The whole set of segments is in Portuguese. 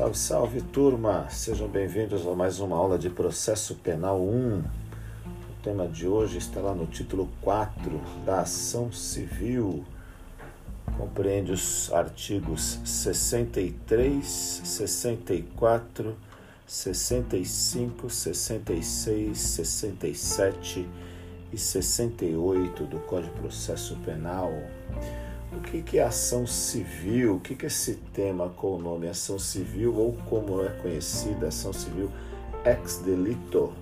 Salve, salve turma! Sejam bem-vindos a mais uma aula de Processo Penal 1. O tema de hoje está lá no título 4 da Ação Civil. Compreende os artigos 63, 64, 65, 66, 67 e 68 do Código de Processo Penal. O que, é ação civil? O que, que é esse tema com o nome ação civil ou como é conhecida ação civil ex delito?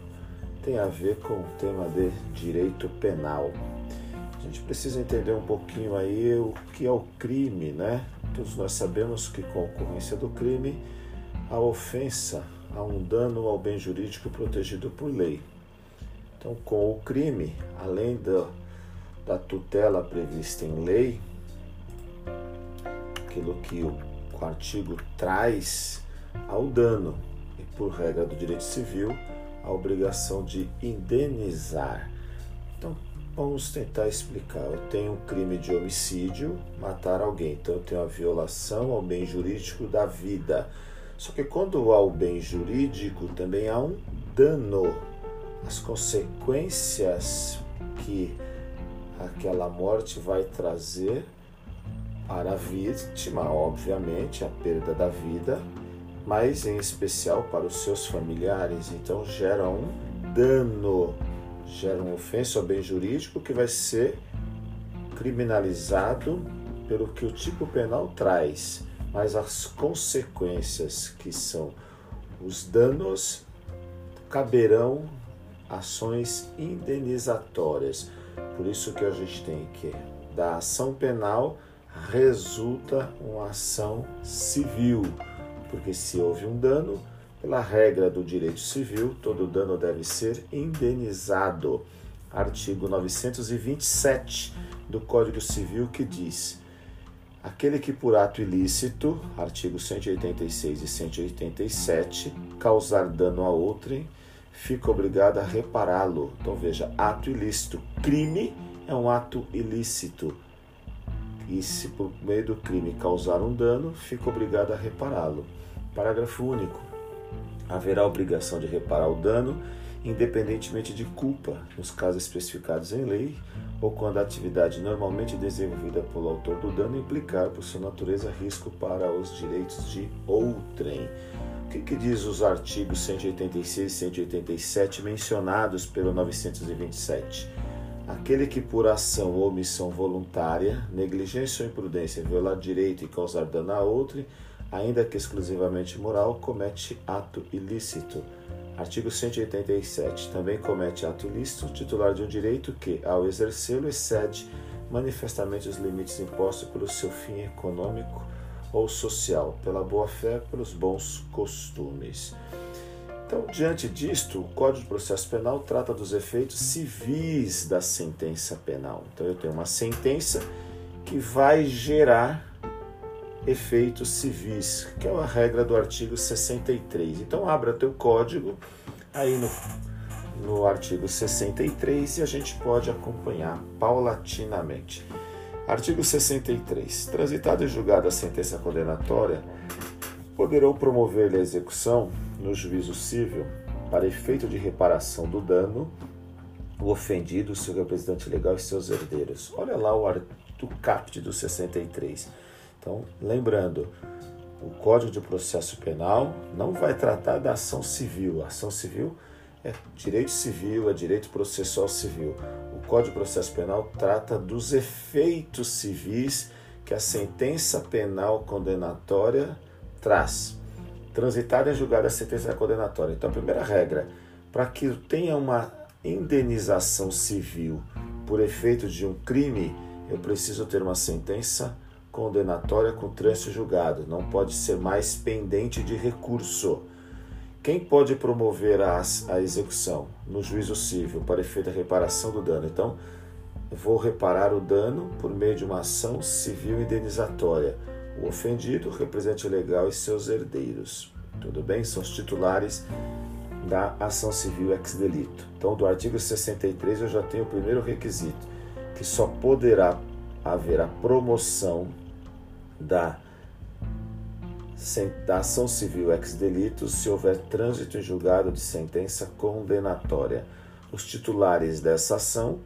Tem a ver com o tema de direito penal. A gente precisa entender um pouquinho aí o que é o crime, né? Todos nós sabemos que com a ocorrência do crime, a ofensa a um dano ao bem jurídico protegido por lei. Então, com o crime, além da, da tutela prevista em lei, aquilo que o, o artigo traz ao dano e, por regra do direito civil, a obrigação de indenizar. Então, vamos tentar explicar. Eu tenho um crime de homicídio, matar alguém. Então, eu tenho a violação ao bem jurídico da vida. Só que quando há o bem jurídico, também há um dano. As consequências que aquela morte vai trazer para a vítima, obviamente, a perda da vida, mas em especial para os seus familiares. Então gera um dano, gera uma ofensa ao bem jurídico que vai ser criminalizado pelo que o tipo penal traz, mas as consequências que são os danos caberão ações indenizatórias. Por isso que a gente tem que da ação penal resulta uma ação civil, porque se houve um dano, pela regra do direito civil, todo dano deve ser indenizado. Artigo 927 do Código Civil que diz: aquele que por ato ilícito, artigo 186 e 187, causar dano a outrem, fica obrigado a repará-lo. Então veja, ato ilícito, crime é um ato ilícito e, se por meio do crime causar um dano, fica obrigado a repará-lo. Parágrafo único. Haverá obrigação de reparar o dano, independentemente de culpa, nos casos especificados em lei, ou quando a atividade normalmente desenvolvida pelo autor do dano implicar, por sua natureza, risco para os direitos de outrem. O que, que diz os artigos 186 e 187 mencionados pelo 927? Aquele que por ação ou omissão voluntária, negligência ou imprudência violar direito e causar dano a outro, ainda que exclusivamente moral, comete ato ilícito. Artigo 187. Também comete ato ilícito titular de um direito que, ao exercê-lo, excede manifestamente os limites impostos pelo seu fim econômico ou social, pela boa-fé, pelos bons costumes. Então, diante disto, o Código de Processo Penal trata dos efeitos civis da sentença penal. Então, eu tenho uma sentença que vai gerar efeitos civis, que é a regra do artigo 63. Então, abra teu código aí no, no artigo 63 e a gente pode acompanhar paulatinamente. Artigo 63. Transitada e julgada a sentença condenatória, poderão promover a execução no juízo civil para efeito de reparação do dano o ofendido, seu representante legal e seus herdeiros. Olha lá o, o caput do 63. Então, lembrando, o Código de Processo Penal não vai tratar da ação civil. A ação civil é direito civil, é direito processual civil. O Código de Processo Penal trata dos efeitos civis que a sentença penal condenatória traz. Transitada e julgada a sentença condenatória. Então, a primeira regra, para que tenha uma indenização civil por efeito de um crime, eu preciso ter uma sentença condenatória com trânsito julgado. Não pode ser mais pendente de recurso. Quem pode promover a, a execução no juízo civil para efeito da reparação do dano? Então, vou reparar o dano por meio de uma ação civil indenizatória o ofendido, o representante legal e seus herdeiros. Tudo bem? São os titulares da ação civil ex delito. Então, do artigo 63 eu já tenho o primeiro requisito, que só poderá haver a promoção da da ação civil ex delitos se houver trânsito em julgado de sentença condenatória. Os titulares dessa ação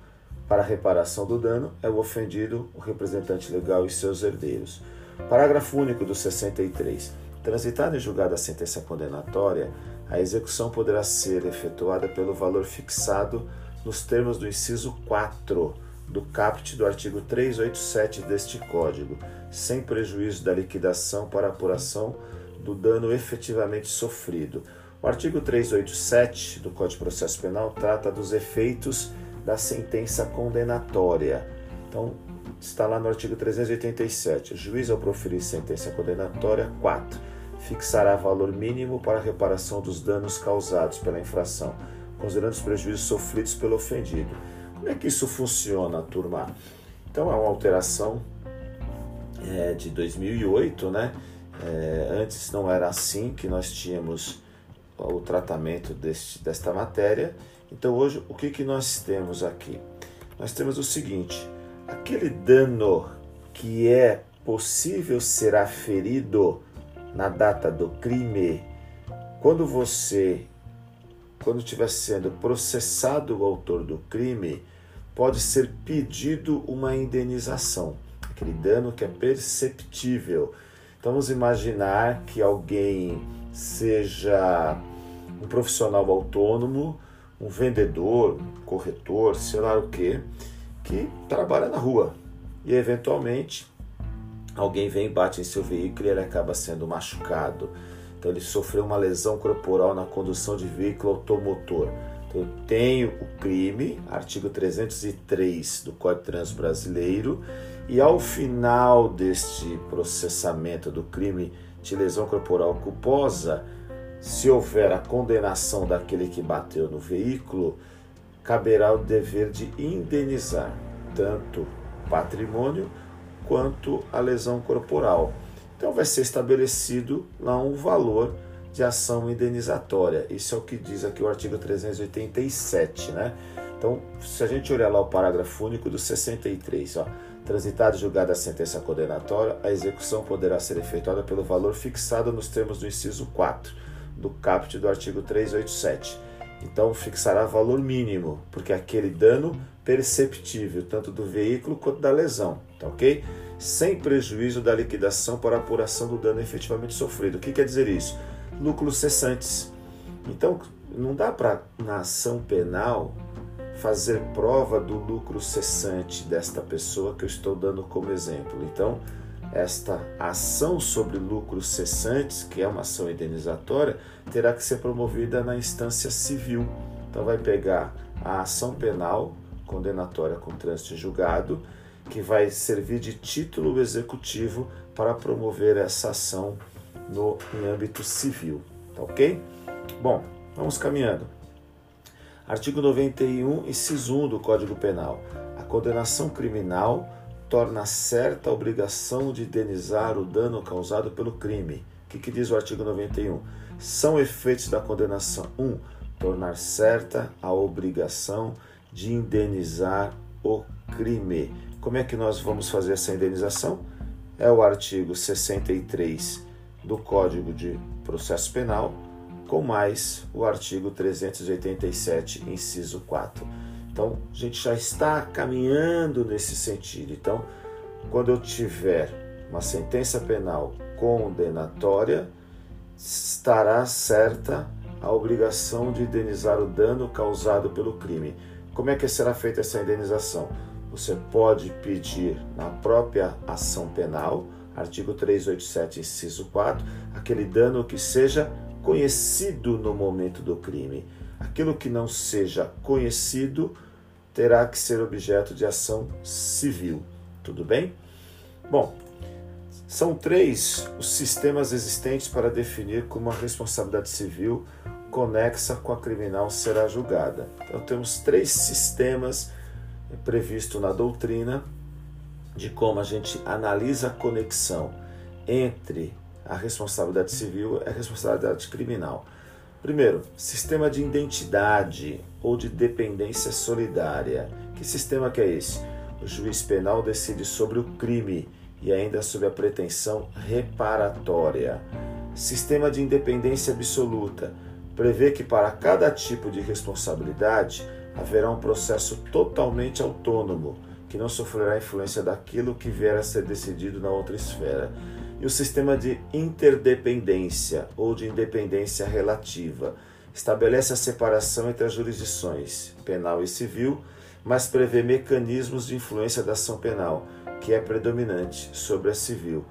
para reparação do dano é o ofendido, o representante legal e seus herdeiros. Parágrafo único do 63. Transitada em julgado a sentença condenatória, a execução poderá ser efetuada pelo valor fixado nos termos do inciso 4 do caput do artigo 387 deste Código, sem prejuízo da liquidação para apuração do dano efetivamente sofrido. O artigo 387 do Código de Processo Penal trata dos efeitos da sentença condenatória. Então, está lá no artigo 387. O juiz, ao proferir sentença condenatória, 4. Fixará valor mínimo para a reparação dos danos causados pela infração, considerando os prejuízos sofridos pelo ofendido. Como é que isso funciona, turma? Então, é uma alteração é, de 2008, né? É, antes não era assim que nós tínhamos o tratamento deste, desta matéria. Então, hoje, o que, que nós temos aqui? Nós temos o seguinte: aquele dano que é possível ser aferido na data do crime, quando você, quando estiver sendo processado o autor do crime, pode ser pedido uma indenização, aquele dano que é perceptível. Então, vamos imaginar que alguém seja um profissional autônomo, um vendedor, um corretor, sei lá o que, que trabalha na rua e eventualmente alguém vem e bate em seu veículo e ele acaba sendo machucado. Então ele sofreu uma lesão corporal na condução de veículo automotor. Então eu tenho o crime, artigo 303 do Código de Trânsito Brasileiro, e ao final deste processamento do crime de lesão corporal culposa, se houver a condenação daquele que bateu no veículo, caberá o dever de indenizar tanto patrimônio quanto a lesão corporal. Então vai ser estabelecido lá um valor de ação indenizatória. Isso é o que diz aqui o artigo 387, né? Então, se a gente olhar lá o parágrafo único do 63, ó, transitado e julgada a sentença condenatória, a execução poderá ser efetuada pelo valor fixado nos termos do inciso 4 do caput do artigo 387. Então fixará valor mínimo, porque aquele dano perceptível, tanto do veículo quanto da lesão, tá ok? Sem prejuízo da liquidação para apuração do dano efetivamente sofrido. O que quer dizer isso? Lucros cessantes. Então, não dá para, na ação penal, fazer prova do lucro cessante desta pessoa que eu estou dando como exemplo. Então, esta ação sobre lucros cessantes, que é uma ação indenizatória, terá que ser promovida na instância civil. Então, vai pegar a ação penal condenatória com trânsito julgado, que vai servir de título executivo para promover essa ação no em âmbito civil, tá ok? Bom, vamos caminhando. Artigo 91, inciso 1 do Código Penal. A condenação criminal torna certa a obrigação de indenizar o dano causado pelo crime. O que, que diz o artigo 91? São efeitos da condenação: 1. Um, tornar certa a obrigação de indenizar o crime. Como é que nós vamos fazer essa indenização? É o artigo 63 do Código de Processo Penal, com mais o artigo 387, inciso 4. Então, a gente já está caminhando nesse sentido. Então, quando eu tiver uma sentença penal condenatória, estará certa a obrigação de indenizar o dano causado pelo crime. Como é que será feita essa indenização? Você pode pedir na própria ação penal, artigo 387, inciso 4, aquele dano que seja conhecido no momento do crime. Aquilo que não seja conhecido terá que ser objeto de ação civil. Tudo bem? Bom, são três os sistemas existentes para definir como a responsabilidade civil conexa com a criminal será julgada. Então temos três sistemas previstos na doutrina de como a gente analisa a conexão entre a responsabilidade civil e a responsabilidade criminal. Primeiro, sistema de identidade ou de dependência solidária. Que sistema que é esse? O juiz penal decide sobre o crime e ainda sob a pretensão reparatória. Sistema de independência absoluta prevê que para cada tipo de responsabilidade haverá um processo totalmente autônomo, que não sofrerá influência daquilo que vier a ser decidido na outra esfera. E o sistema de interdependência ou de independência relativa estabelece a separação entre as jurisdições penal e civil, mas prevê mecanismos de influência da ação penal, que é predominante sobre a civil.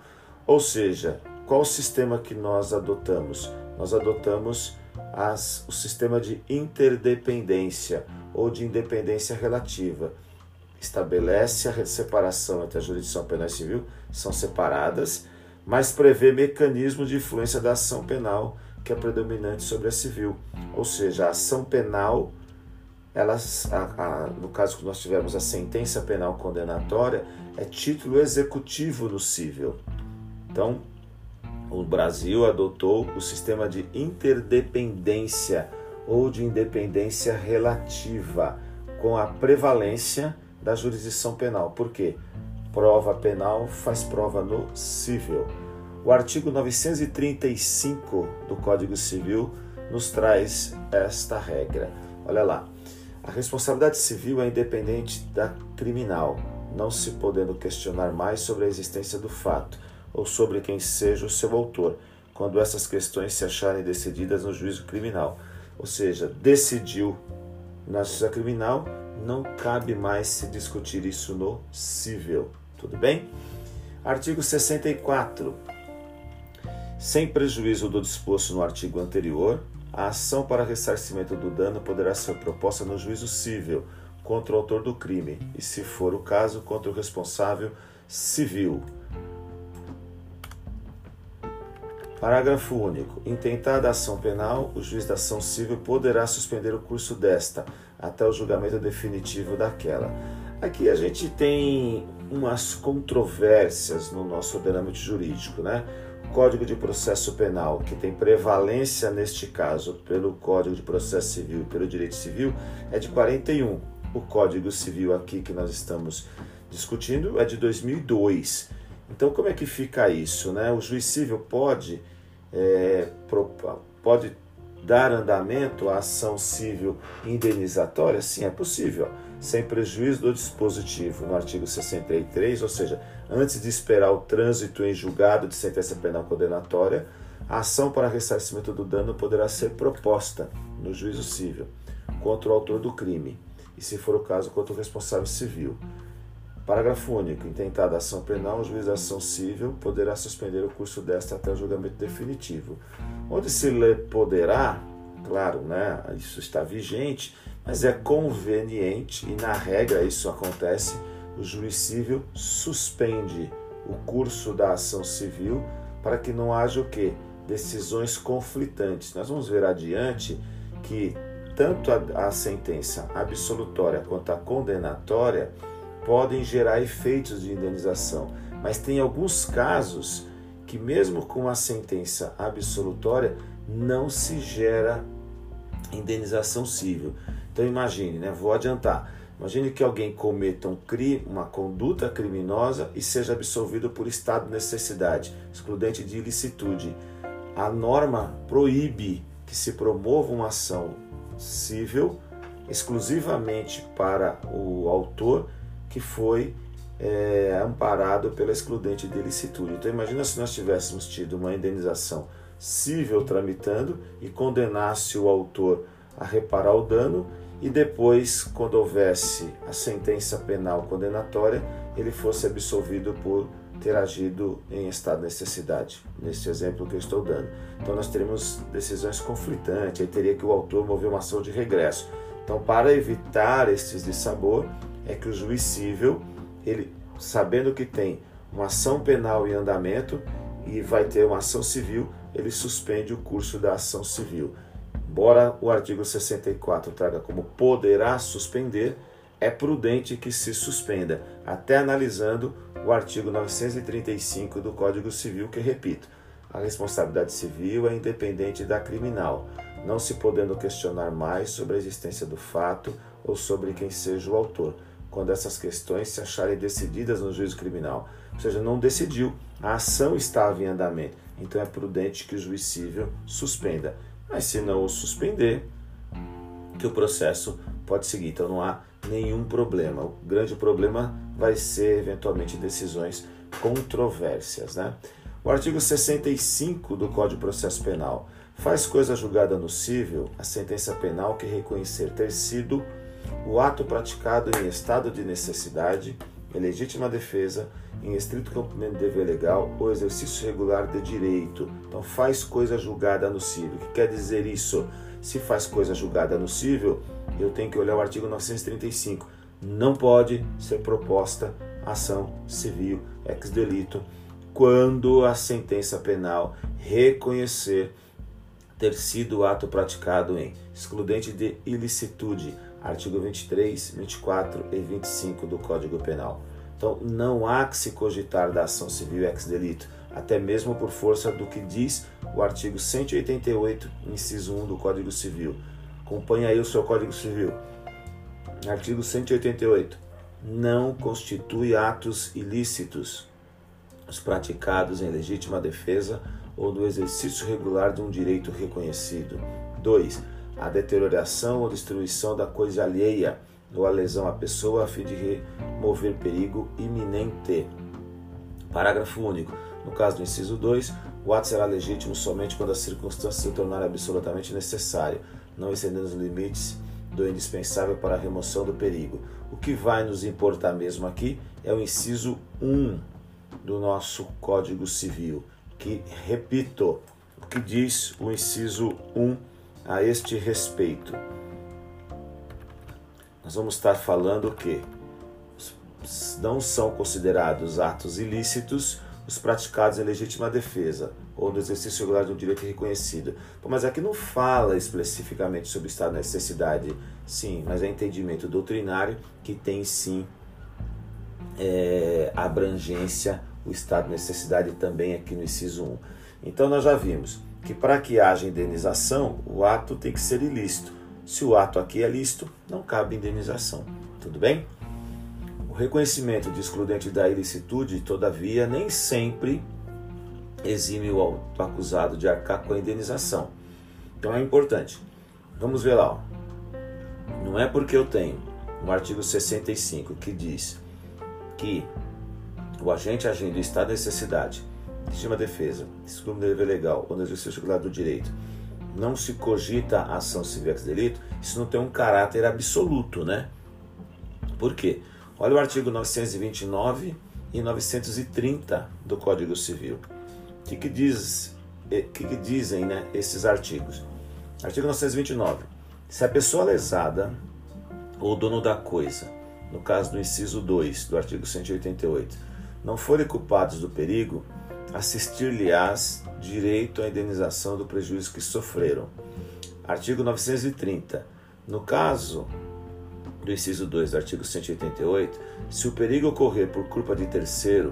Ou seja, qual o sistema que nós adotamos? Nós adotamos as, o sistema de interdependência ou de independência relativa. Estabelece a separação entre a jurisdição penal e civil, são separadas, mas prevê mecanismos de influência da ação penal que é predominante sobre a civil. Ou seja, a ação penal, elas, a, a, no caso que nós tivemos a sentença penal condenatória, é título executivo no civil. Então, o Brasil adotou o sistema de interdependência ou de independência relativa, com a prevalência da jurisdição penal. Por quê? Prova penal faz prova no civil. O artigo 935 do Código Civil nos traz esta regra. Olha lá. A responsabilidade civil é independente da criminal, não se podendo questionar mais sobre a existência do fato ou sobre quem seja o seu autor, quando essas questões se acharem decididas no juízo criminal. Ou seja, decidiu na justiça criminal, não cabe mais se discutir isso no civil. Tudo bem? Artigo 64. Sem prejuízo do disposto no artigo anterior, a ação para ressarcimento do dano poderá ser proposta no juízo civil contra o autor do crime e, se for o caso, contra o responsável civil Parágrafo único. Intentada a ação penal, o juiz da ação civil poderá suspender o curso desta até o julgamento definitivo daquela. Aqui a gente tem umas controvérsias no nosso ordenamento jurídico, né? O Código de Processo Penal, que tem prevalência neste caso pelo Código de Processo Civil e pelo Direito Civil, é de 41. O Código Civil aqui que nós estamos discutindo é de 2002. Então, como é que fica isso? Né? O juiz civil pode, é, pode dar andamento à ação civil indenizatória? Sim, é possível, sem prejuízo do dispositivo no artigo 63, ou seja, antes de esperar o trânsito em julgado de sentença penal condenatória, a ação para ressarcimento do dano poderá ser proposta no juízo civil contra o autor do crime e, se for o caso, contra o responsável civil. Parágrafo único. Intentada ação penal, o juiz da ação civil poderá suspender o curso desta até o julgamento definitivo. Onde se lê poderá, claro, né, isso está vigente, mas é conveniente e na regra isso acontece, o juiz civil suspende o curso da ação civil para que não haja o que? Decisões conflitantes. Nós vamos ver adiante que tanto a, a sentença absolutória quanto a condenatória podem gerar efeitos de indenização, mas tem alguns casos que, mesmo com a sentença absolutória, não se gera indenização civil. Então imagine, né? Vou adiantar. Imagine que alguém cometa um crime, uma conduta criminosa e seja absolvido por estado de necessidade, excludente de ilicitude. A norma proíbe que se promova uma ação civil exclusivamente para o autor que foi é, amparado pela excludente de licitude. Então imagina se nós tivéssemos tido uma indenização civil tramitando e condenasse o autor a reparar o dano e depois, quando houvesse a sentença penal condenatória, ele fosse absolvido por ter agido em estado de necessidade, nesse exemplo que eu estou dando. Então nós teremos decisões conflitantes, aí teria que o autor mover uma ação de regresso. Então, para evitar estes dissabor, é que o juiz civil, ele sabendo que tem uma ação penal em andamento e vai ter uma ação civil, ele suspende o curso da ação civil. Embora o artigo 64 traga como poderá suspender, é prudente que se suspenda, até analisando o artigo 935 do Código Civil, que repito, a responsabilidade civil é independente da criminal, não se podendo questionar mais sobre a existência do fato ou sobre quem seja o autor quando essas questões se acharem decididas no juízo criminal. Ou seja, não decidiu, a ação estava em andamento. Então é prudente que o juiz civil suspenda. Mas se não o suspender, que o processo pode seguir. Então não há nenhum problema. O grande problema vai ser eventualmente decisões controvérsias. Né? O artigo 65 do Código de Processo Penal faz coisa julgada no cível a sentença penal que reconhecer ter sido o ato praticado em estado de necessidade, em legítima defesa, em estrito cumprimento de dever legal ou exercício regular de direito. Então faz coisa julgada no cível. O que quer dizer isso? Se faz coisa julgada no cível, eu tenho que olhar o artigo 935. Não pode ser proposta ação civil ex delito quando a sentença penal reconhecer ter sido o ato praticado em excludente de ilicitude, artigo 23, 24 e 25 do Código Penal. Então, não há que se cogitar da ação civil ex delito, até mesmo por força do que diz o artigo 188, inciso 1 do Código Civil. Acompanhe aí o seu Código Civil. Artigo 188. Não constitui atos ilícitos os praticados em legítima defesa ou no exercício regular de um direito reconhecido. 2. A deterioração ou destruição da coisa alheia ou a lesão à pessoa a fim de remover perigo iminente. Parágrafo único. No caso do inciso 2, o ato será legítimo somente quando as circunstâncias se tornarem absolutamente necessário, não excedendo os limites do indispensável para a remoção do perigo. O que vai nos importar mesmo aqui é o inciso 1 do nosso Código Civil, que, repito, o que diz o inciso 1 a este respeito. Nós vamos estar falando que não são considerados atos ilícitos os praticados em legítima defesa ou no exercício regular de um direito reconhecido. Pô, mas aqui não fala especificamente sobre o estado de necessidade, sim, mas é entendimento doutrinário que tem sim é, abrangência o estado de necessidade também aqui no inciso 1. Então nós já vimos que para que haja indenização, o ato tem que ser ilícito. Se o ato aqui é lícito, não cabe indenização. Tudo bem? O reconhecimento de excludente da ilicitude, todavia, nem sempre exime o acusado de arcar com a indenização. Então é importante. Vamos ver lá. Ó. Não é porque eu tenho no artigo 65 que diz que o agente agindo de necessidade, legítima defesa, excluindo dever legal ou no exercício regular do direito, não se cogita a ação civil ex delito, isso não tem um caráter absoluto, né? Por quê? Olha o artigo 929 e 930 do Código Civil. O que, que, diz, que, que dizem né, esses artigos? Artigo 929. Se a pessoa lesada ou dono da coisa, no caso do inciso 2 do artigo 188, não forem culpados do perigo, assistir-lhes-ás direito à indenização do prejuízo que sofreram. Artigo 930. No caso do inciso 2 do artigo 188, se o perigo ocorrer por culpa de terceiro,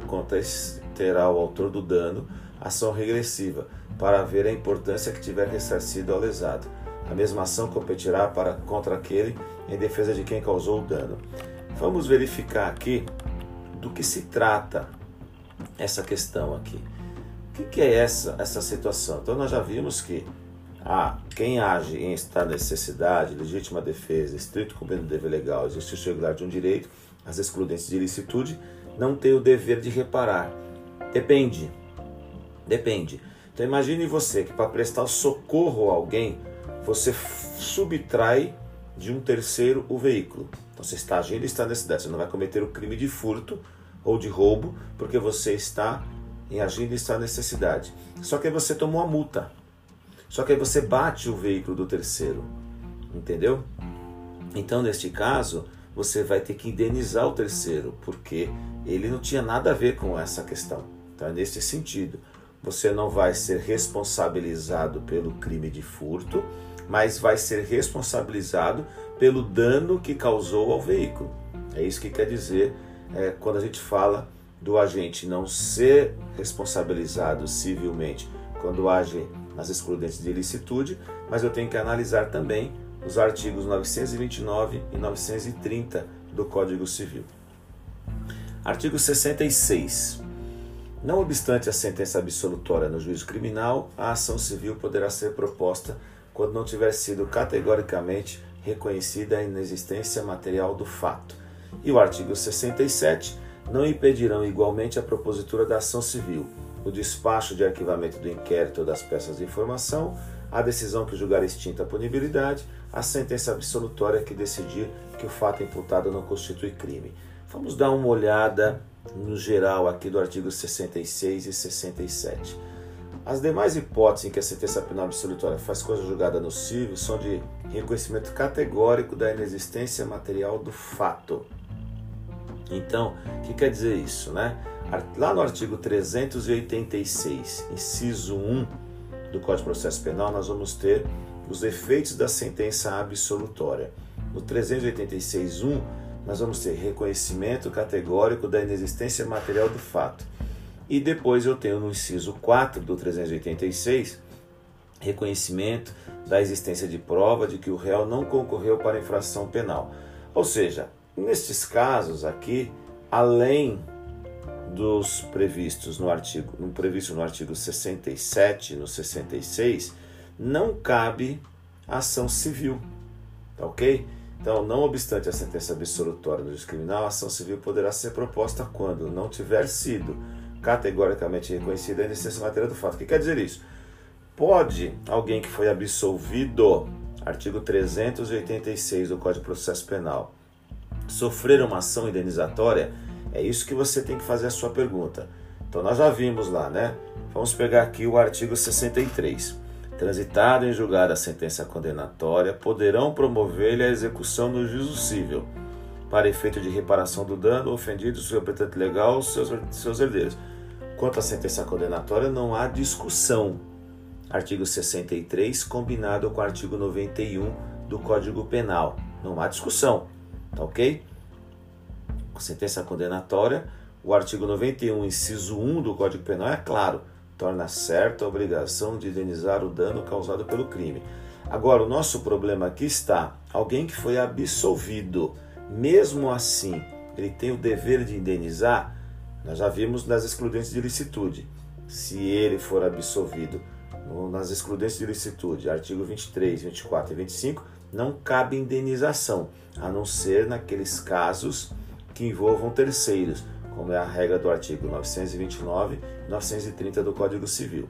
terá o autor do dano ação regressiva, para ver a importância que tiver ressarcido ao lesado. A mesma ação competirá para contra aquele em defesa de quem causou o dano. Vamos verificar aqui do que se trata essa questão aqui. O que, é essa, essa situação? Então, nós já vimos que ah, quem age em estado de necessidade, legítima defesa, estrito cumprimento do dever legal, exercício regular de um direito, as excludentes de ilicitude, não tem o dever de reparar. Depende. Depende. Então imagine você que para prestar socorro a alguém, você subtrai de um terceiro o veículo. Então você está agindo em estado de necessidade, você não vai cometer o crime de furto ou de roubo, porque você está em agindo de necessidade. Só que aí você tomou a multa. Só que aí você bate o veículo do terceiro. Entendeu? Então, neste caso, você vai ter que indenizar o terceiro, porque ele não tinha nada a ver com essa questão. Então, é nesse sentido. Você não vai ser responsabilizado pelo crime de furto, mas vai ser responsabilizado pelo dano que causou ao veículo. É isso que quer dizer é, quando a gente fala do agente não ser responsabilizado civilmente quando age nas excludentes de ilicitude, mas eu tenho que analisar também os artigos 929 e 930 do Código Civil. Artigo 66. Não obstante a sentença absolutória no juízo criminal, a ação civil poderá ser proposta quando não tiver sido categoricamente reconhecida a inexistência material do fato. E o artigo 67 não impedirão igualmente a propositura da ação civil, o despacho de arquivamento do inquérito ou das peças de informação, a decisão que julgar extinta a punibilidade, a sentença absolutória que decidir que o fato imputado não constitui crime. Vamos dar uma olhada no geral aqui do artigo 66 e 67. As demais hipóteses em que a sentença penal absolutória faz coisa julgada nociva são de reconhecimento categórico da inexistência material do fato. Então, o que quer dizer isso, né? Lá no artigo 386, inciso 1 do Código de Processo Penal, nós vamos ter os efeitos da sentença absolutória. No 386.1, nós vamos ter reconhecimento categórico da inexistência material do fato. E depois eu tenho no inciso 4 do 386, reconhecimento da existência de prova de que o réu não concorreu para infração penal. Ou seja, nestes casos aqui, além dos previstos no artigo, no previsto no artigo 67 e no 66, não cabe ação civil. Tá ok? Então, não obstante a sentença absolutória juiz criminal, a ação civil poderá ser proposta quando não tiver sido categoricamente reconhecida a inexistência material do fato. O que quer dizer isso? Pode alguém que foi absolvido, artigo 386 do Código de Processo Penal, sofrer uma ação indenizatória? É isso que você tem que fazer a sua pergunta. Então, nós já vimos lá, né? Vamos pegar aqui o artigo 63 transitado em julgada a sentença condenatória, poderão promover-lhe a execução no juízo civil, para efeito de reparação do dano ofendido seu representante legal ou seus, seus herdeiros. Quanto à sentença condenatória, não há discussão. Artigo 63, combinado com o artigo 91 do Código Penal. Não há discussão. Tá ok? Sentença condenatória, o artigo 91, inciso 1 do Código Penal é claro torna certa a obrigação de indenizar o dano causado pelo crime. Agora, o nosso problema aqui está: alguém que foi absolvido, mesmo assim, ele tem o dever de indenizar? Nós já vimos nas excludentes de licitude. Se ele for absolvido nas excludentes de licitude, artigo 23, 24 e 25, não cabe indenização, a não ser naqueles casos que envolvam terceiros como é a regra do artigo 929 e 930 do Código Civil.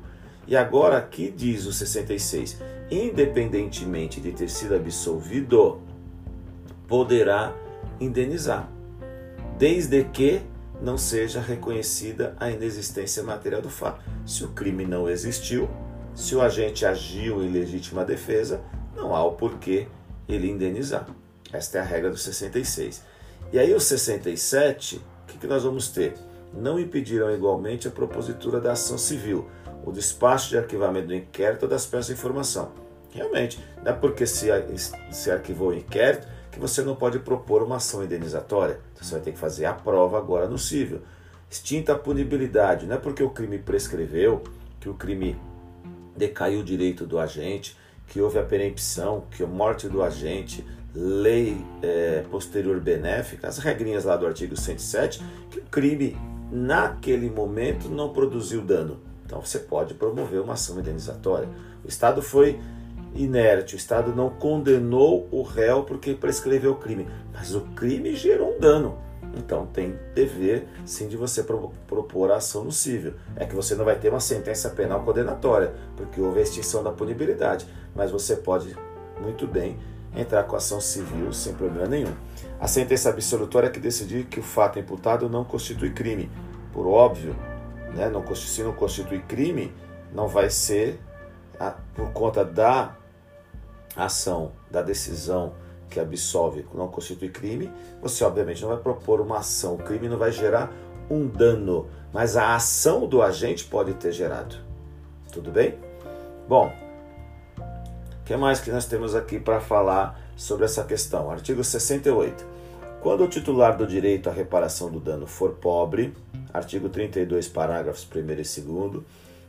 E agora aqui diz o 66, independentemente de ter sido absolvido, poderá indenizar, desde que não seja reconhecida a inexistência material do fato. Se o crime não existiu, se o agente agiu em legítima defesa, não há o porquê ele indenizar. Esta é a regra do 66. E aí o 67 o que, que nós vamos ter? Não impedirão igualmente a propositura da ação civil, o despacho de arquivamento do inquérito ou das peças de informação. Realmente, não é porque se, se arquivou o inquérito que você não pode propor uma ação indenizatória. Então, você vai ter que fazer a prova agora no civil. Extinta a punibilidade, não é porque o crime prescreveu, que o crime decaiu o direito do agente, que houve a perempção, que a morte do agente, lei é, posterior benéfica, as regrinhas lá do artigo 107, que o crime naquele momento não produziu dano. Então você pode promover uma ação indenizatória. O Estado foi inerte, o Estado não condenou o réu porque prescreveu o crime, mas o crime gerou um dano. Então tem dever sim de você propor a ação no civil. É que você não vai ter uma sentença penal condenatória, porque houve a extinção da punibilidade, mas você pode muito bem entrar com ação civil sem problema nenhum. A sentença absolutória é que decidir que o fato imputado não constitui crime. Por óbvio, né, não, se não constitui crime, não vai ser a, por conta da ação, da decisão que absolve não constitui crime, você obviamente não vai propor uma ação. O crime não vai gerar um dano, mas a ação do agente pode ter gerado. Tudo bem? Bom, que mais que nós temos aqui para falar sobre essa questão? Artigo 68. Quando o titular do direito à reparação do dano for pobre, artigo 32, parágrafos 1 e 2,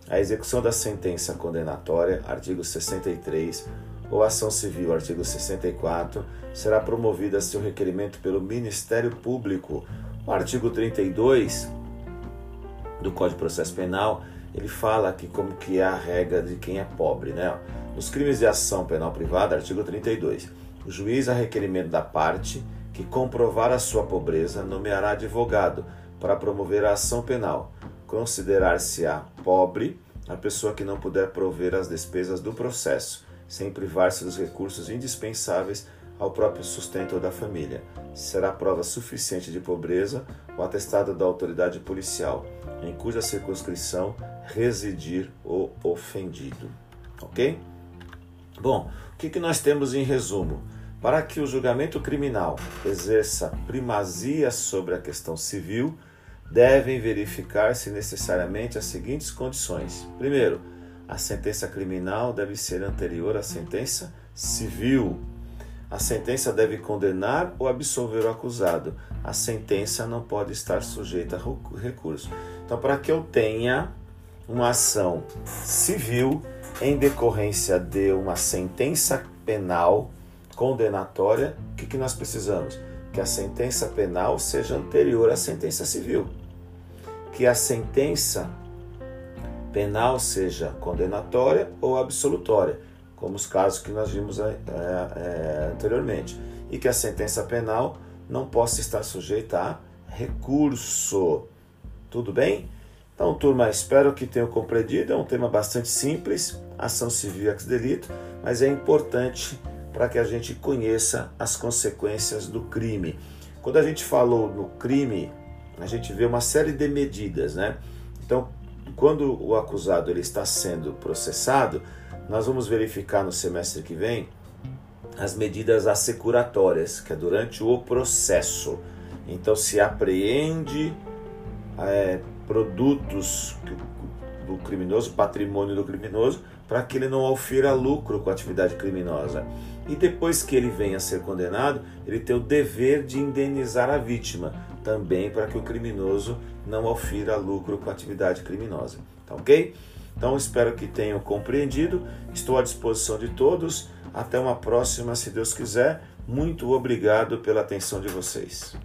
a execução da sentença condenatória, artigo 63, ou ação civil, artigo 64, será promovida a seu requerimento pelo Ministério Público. O artigo 32 do Código de Processo Penal, ele fala aqui como que é a regra de quem é pobre, né? Nos crimes de ação penal privada, artigo 32, o juiz, a requerimento da parte que comprovar a sua pobreza, nomeará advogado para promover a ação penal. Considerar-se-á pobre a pessoa que não puder prover as despesas do processo, sem privar-se dos recursos indispensáveis ao próprio sustento da família. Será prova suficiente de pobreza o atestado da autoridade policial, em cuja circunscrição residir o ofendido. Ok? Bom, o que, que nós temos em resumo? Para que o julgamento criminal exerça primazia sobre a questão civil, devem verificar-se necessariamente as seguintes condições. Primeiro, a sentença criminal deve ser anterior à sentença civil. A sentença deve condenar ou absolver o acusado. A sentença não pode estar sujeita a recurso. Então, para que eu tenha uma ação civil em decorrência de uma sentença penal condenatória, o que, que nós precisamos? Que a sentença penal seja anterior à sentença civil. Que a sentença penal seja condenatória ou absolutória, como os casos que nós vimos é, é, anteriormente. E que a sentença penal não possa estar sujeita a recurso. Tudo bem? Então, turma, espero que tenham compreendido. É um tema bastante simples, ação civil ex delito, mas é importante para que a gente conheça as consequências do crime. Quando a gente falou no crime, a gente vê uma série de medidas, né? Então, quando o acusado ele está sendo processado, nós vamos verificar no semestre que vem as medidas assecuratórias, que é durante o processo. Então, se apreende é, produtos do criminoso, patrimônio do criminoso, para que ele não ofira lucro com a atividade criminosa. E depois que ele venha a ser condenado, ele tem o dever de indenizar a vítima, também para que o criminoso não ofira lucro com atividade criminosa. Tá ok? Então espero que tenham compreendido. Estou à disposição de todos. Até uma próxima, se Deus quiser. Muito obrigado pela atenção de vocês.